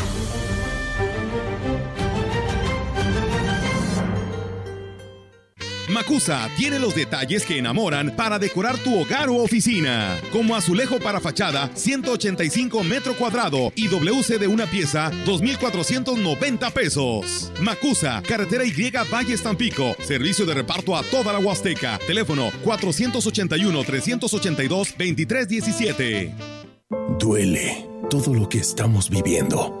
Macusa tiene los detalles que enamoran para decorar tu hogar u oficina. Como azulejo para fachada, 185 metro cuadrado y WC de una pieza, 2,490 pesos. Macusa, carretera Y Valles Tampico. Servicio de reparto a toda la Huasteca. Teléfono 481-382-2317. Duele todo lo que estamos viviendo.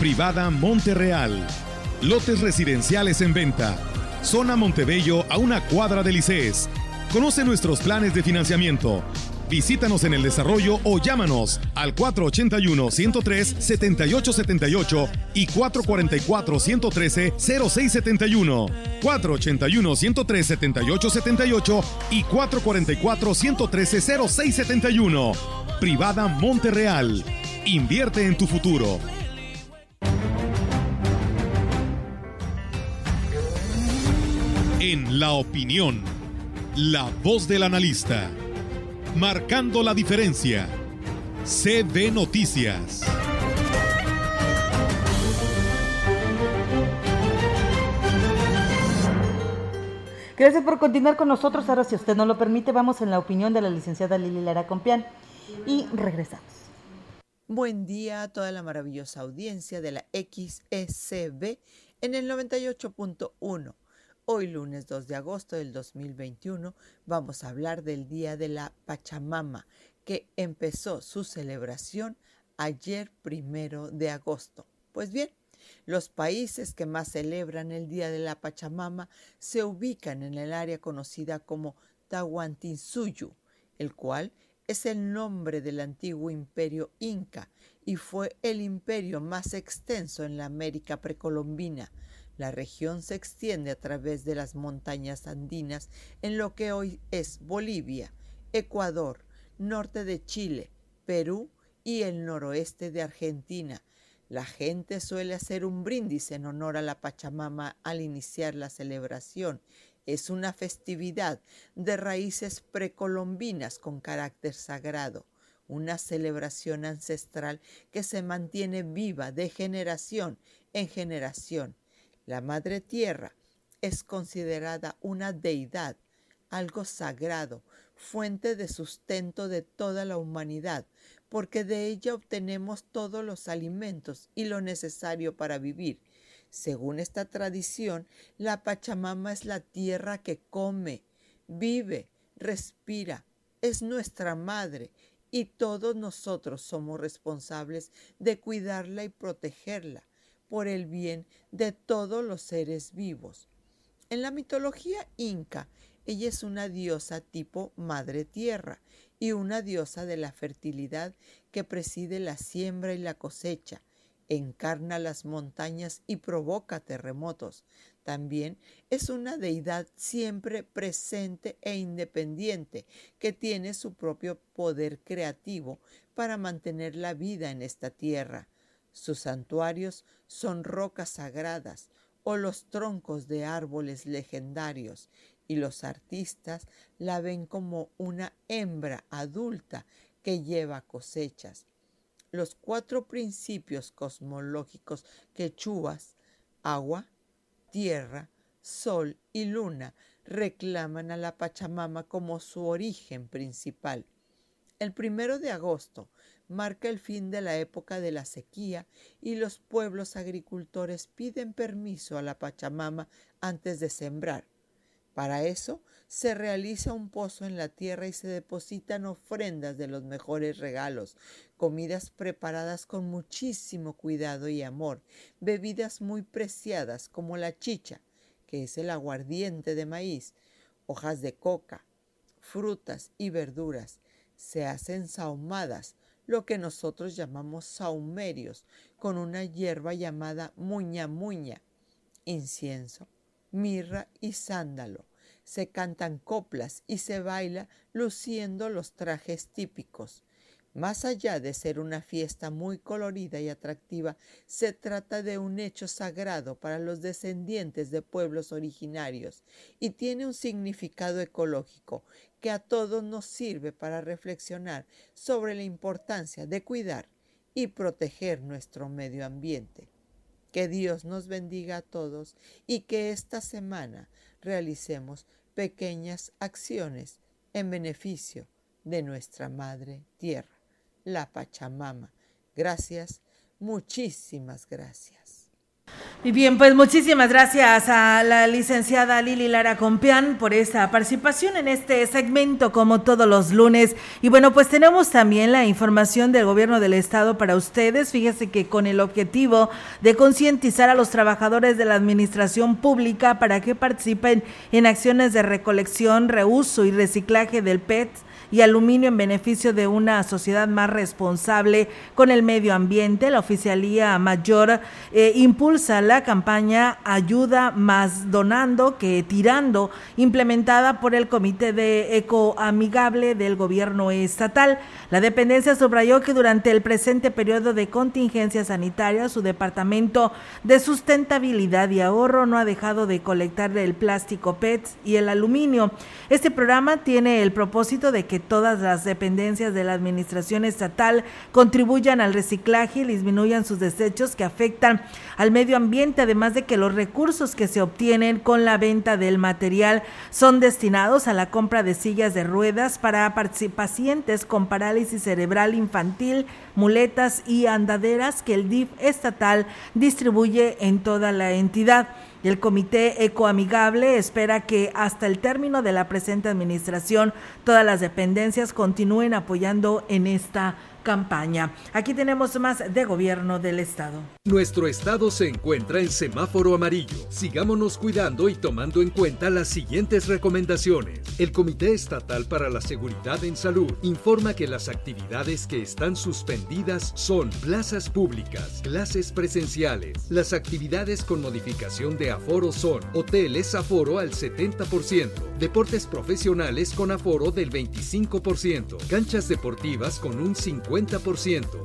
Privada Monterreal. Lotes residenciales en venta. Zona Montebello a una cuadra de Licés. Conoce nuestros planes de financiamiento. Visítanos en el desarrollo o llámanos al 481-103-7878 y 444-113-0671. 481-103-7878 y 444-113-0671. Privada Monterreal. Invierte en tu futuro. En la opinión, la voz del analista, marcando la diferencia. CB Noticias. Gracias por continuar con nosotros. Ahora, si usted no lo permite, vamos en la opinión de la licenciada Lili Lara Compián y regresamos. Buen día a toda la maravillosa audiencia de la XECB en el 98.1. Hoy lunes 2 de agosto del 2021 vamos a hablar del Día de la Pachamama, que empezó su celebración ayer primero de agosto. Pues bien, los países que más celebran el Día de la Pachamama se ubican en el área conocida como Tahuantinsuyu, el cual es el nombre del antiguo imperio inca y fue el imperio más extenso en la América precolombina. La región se extiende a través de las montañas andinas en lo que hoy es Bolivia, Ecuador, norte de Chile, Perú y el noroeste de Argentina. La gente suele hacer un brindis en honor a la Pachamama al iniciar la celebración. Es una festividad de raíces precolombinas con carácter sagrado, una celebración ancestral que se mantiene viva de generación en generación. La Madre Tierra es considerada una deidad, algo sagrado, fuente de sustento de toda la humanidad, porque de ella obtenemos todos los alimentos y lo necesario para vivir. Según esta tradición, la Pachamama es la tierra que come, vive, respira, es nuestra madre y todos nosotros somos responsables de cuidarla y protegerla por el bien de todos los seres vivos. En la mitología inca, ella es una diosa tipo madre tierra y una diosa de la fertilidad que preside la siembra y la cosecha, encarna las montañas y provoca terremotos. También es una deidad siempre presente e independiente que tiene su propio poder creativo para mantener la vida en esta tierra. Sus santuarios son rocas sagradas o los troncos de árboles legendarios y los artistas la ven como una hembra adulta que lleva cosechas. Los cuatro principios cosmológicos quechuas, agua, tierra, sol y luna, reclaman a la Pachamama como su origen principal. El primero de agosto marca el fin de la época de la sequía y los pueblos agricultores piden permiso a la Pachamama antes de sembrar. Para eso se realiza un pozo en la tierra y se depositan ofrendas de los mejores regalos, comidas preparadas con muchísimo cuidado y amor, bebidas muy preciadas como la chicha, que es el aguardiente de maíz, hojas de coca, frutas y verduras. Se hacen saumadas, lo que nosotros llamamos saumerios, con una hierba llamada muña muña, incienso, mirra y sándalo. Se cantan coplas y se baila luciendo los trajes típicos. Más allá de ser una fiesta muy colorida y atractiva, se trata de un hecho sagrado para los descendientes de pueblos originarios y tiene un significado ecológico que a todos nos sirve para reflexionar sobre la importancia de cuidar y proteger nuestro medio ambiente. Que Dios nos bendiga a todos y que esta semana realicemos pequeñas acciones en beneficio de nuestra Madre Tierra, la Pachamama. Gracias, muchísimas gracias. Y bien, pues muchísimas gracias a la licenciada Lili Lara Compián por esta participación en este segmento como todos los lunes. Y bueno, pues tenemos también la información del gobierno del estado para ustedes. Fíjese que con el objetivo de concientizar a los trabajadores de la administración pública para que participen en acciones de recolección, reuso y reciclaje del PET y aluminio en beneficio de una sociedad más responsable con el medio ambiente. La Oficialía Mayor eh, impulsa la campaña Ayuda más donando que tirando, implementada por el Comité de Ecoamigable del Gobierno Estatal. La dependencia subrayó que durante el presente periodo de contingencia sanitaria, su Departamento de Sustentabilidad y Ahorro no ha dejado de colectar el plástico PET y el aluminio. Este programa tiene el propósito de que todas las dependencias de la administración estatal contribuyan al reciclaje y disminuyan sus desechos que afectan al medio ambiente, además de que los recursos que se obtienen con la venta del material son destinados a la compra de sillas de ruedas para pacientes con parálisis cerebral infantil, muletas y andaderas que el DIF estatal distribuye en toda la entidad. Y el Comité Ecoamigable espera que hasta el término de la presente administración todas las dependencias continúen apoyando en esta campaña. Aquí tenemos más de gobierno del estado. Nuestro estado se encuentra en semáforo amarillo. Sigámonos cuidando y tomando en cuenta las siguientes recomendaciones. El Comité Estatal para la Seguridad en Salud informa que las actividades que están suspendidas son plazas públicas, clases presenciales. Las actividades con modificación de aforo son hoteles aforo al 70%, deportes profesionales con aforo del 25%, canchas deportivas con un 50%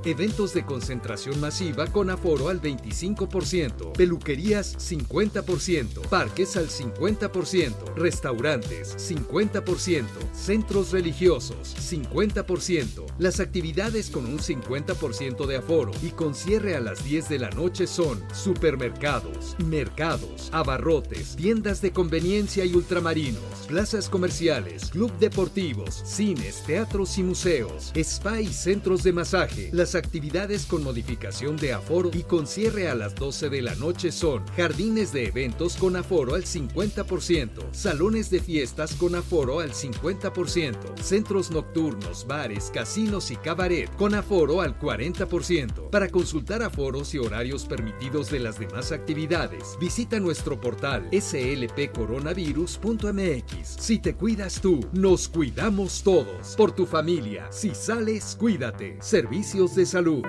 eventos de concentración masiva con aforo al 25%, peluquerías 50%, parques al 50%, restaurantes 50%, centros religiosos 50%. Las actividades con un 50% de aforo y con cierre a las 10 de la noche son supermercados, mercados, abarrotes, tiendas de conveniencia y ultramarinos, plazas comerciales, club deportivos, cines, teatros y museos, spa y centros de masaje. Las actividades con modificación de aforo y con cierre a las 12 de la noche son jardines de eventos con aforo al 50%, salones de fiestas con aforo al 50%, centros nocturnos, bares, casinos y cabaret con aforo al 40%. Para consultar aforos y horarios permitidos de las demás actividades, visita nuestro portal slpcoronavirus.mx. Si te cuidas tú, nos cuidamos todos. Por tu familia, si sales, cuídate. Servicios de salud.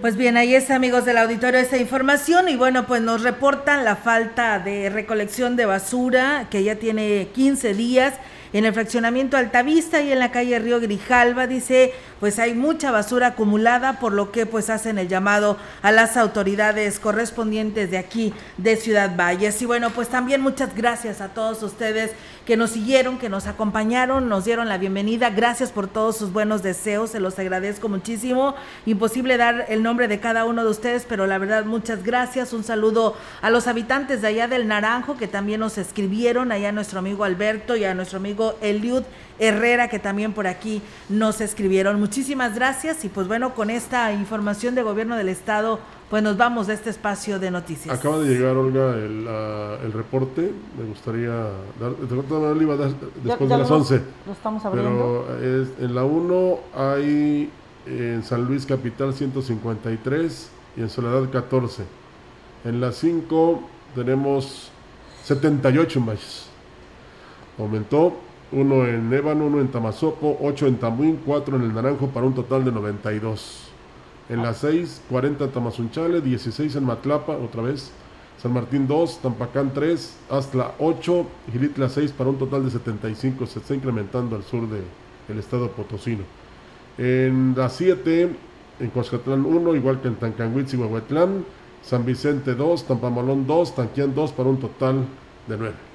Pues bien, ahí está, amigos del auditorio, esta información. Y bueno, pues nos reportan la falta de recolección de basura, que ya tiene 15 días en el fraccionamiento Altavista y en la calle Río Grijalva. Dice, pues hay mucha basura acumulada, por lo que pues hacen el llamado a las autoridades correspondientes de aquí, de Ciudad Valles. Y bueno, pues también muchas gracias a todos ustedes que nos siguieron, que nos acompañaron, nos dieron la bienvenida. Gracias por todos sus buenos deseos, se los agradezco muchísimo. Imposible dar el nombre de cada uno de ustedes, pero la verdad muchas gracias. Un saludo a los habitantes de allá del Naranjo que también nos escribieron, allá a nuestro amigo Alberto y a nuestro amigo Eliud Herrera que también por aquí nos escribieron. Muchísimas gracias y pues bueno, con esta información de gobierno del estado pues nos vamos de este espacio de noticias. Acaba de llegar, Olga, el, uh, el reporte. Me gustaría dar. El iba a dar después ya, de las lo, 11. Lo estamos abriendo. Pero es, en la 1 hay en San Luis Capital 153 y en Soledad 14. En la 5 tenemos 78 en Valles. Aumentó uno en Ébano, uno en Tamazopo, 8 en Tamuín, 4 en el Naranjo para un total de 92. En la 6, 40 Tamazunchale, 16 en Matlapa, otra vez. San Martín 2, Tampacán 3, Astla 8, Gilitla 6 para un total de 75. Se está incrementando al sur del de estado potosino. En la 7, en Coscatlán 1, igual que en Tancanguitz y Huehuetlán. San Vicente 2, Tampamalón 2, Tanquián 2 para un total de 9.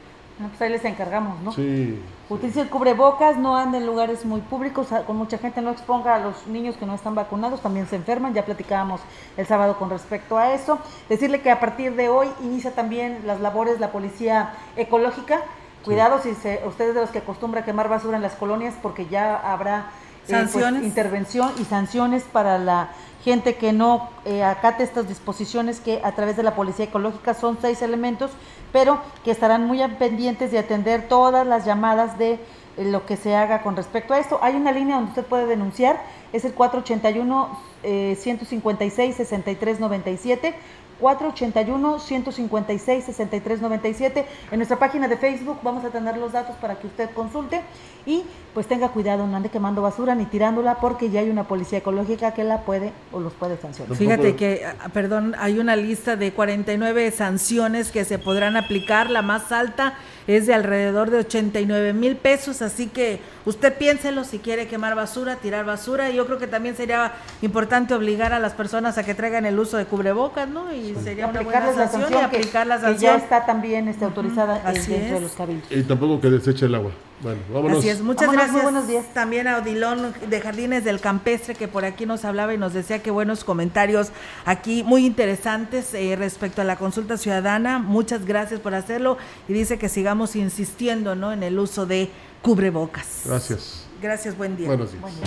No, pues ahí les encargamos, ¿no? Sí. Utilice el cubrebocas, no ande en lugares muy públicos, con mucha gente, no exponga a los niños que no están vacunados, también se enferman, ya platicábamos el sábado con respecto a eso. Decirle que a partir de hoy inicia también las labores la policía ecológica. Cuidado si se, ustedes de los que acostumbra a quemar basura en las colonias, porque ya habrá eh, pues, intervención y sanciones para la gente que no eh, acate estas disposiciones que a través de la Policía Ecológica son seis elementos, pero que estarán muy pendientes de atender todas las llamadas de eh, lo que se haga con respecto a esto. Hay una línea donde usted puede denunciar, es el 481 eh, 156 6397 481-156-6397. En nuestra página de Facebook vamos a tener los datos para que usted consulte y pues tenga cuidado, no ande quemando basura ni tirándola porque ya hay una policía ecológica que la puede o los puede sancionar. Fíjate que, perdón, hay una lista de 49 sanciones que se podrán aplicar, la más alta es de alrededor de 89 mil pesos, así que usted piénselo si quiere quemar basura, tirar basura, y yo creo que también sería importante obligar a las personas a que traigan el uso de cubrebocas, ¿no? Y sería una buena la sanción, y aplicar la que ya está también este, autorizada Así eh, dentro es. de los cabildos. Y tampoco que deseche el agua. Bueno, vámonos. Así es, muchas Vámonos, muy gracias. buenos días. También a Odilón de Jardines del Campestre, que por aquí nos hablaba y nos decía que buenos comentarios aquí, muy interesantes eh, respecto a la consulta ciudadana. Muchas gracias por hacerlo y dice que sigamos insistiendo ¿no? en el uso de cubrebocas. Gracias. Gracias, buen día. Buenos días. Buen día.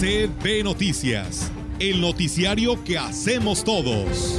CB Noticias, el noticiario que hacemos todos.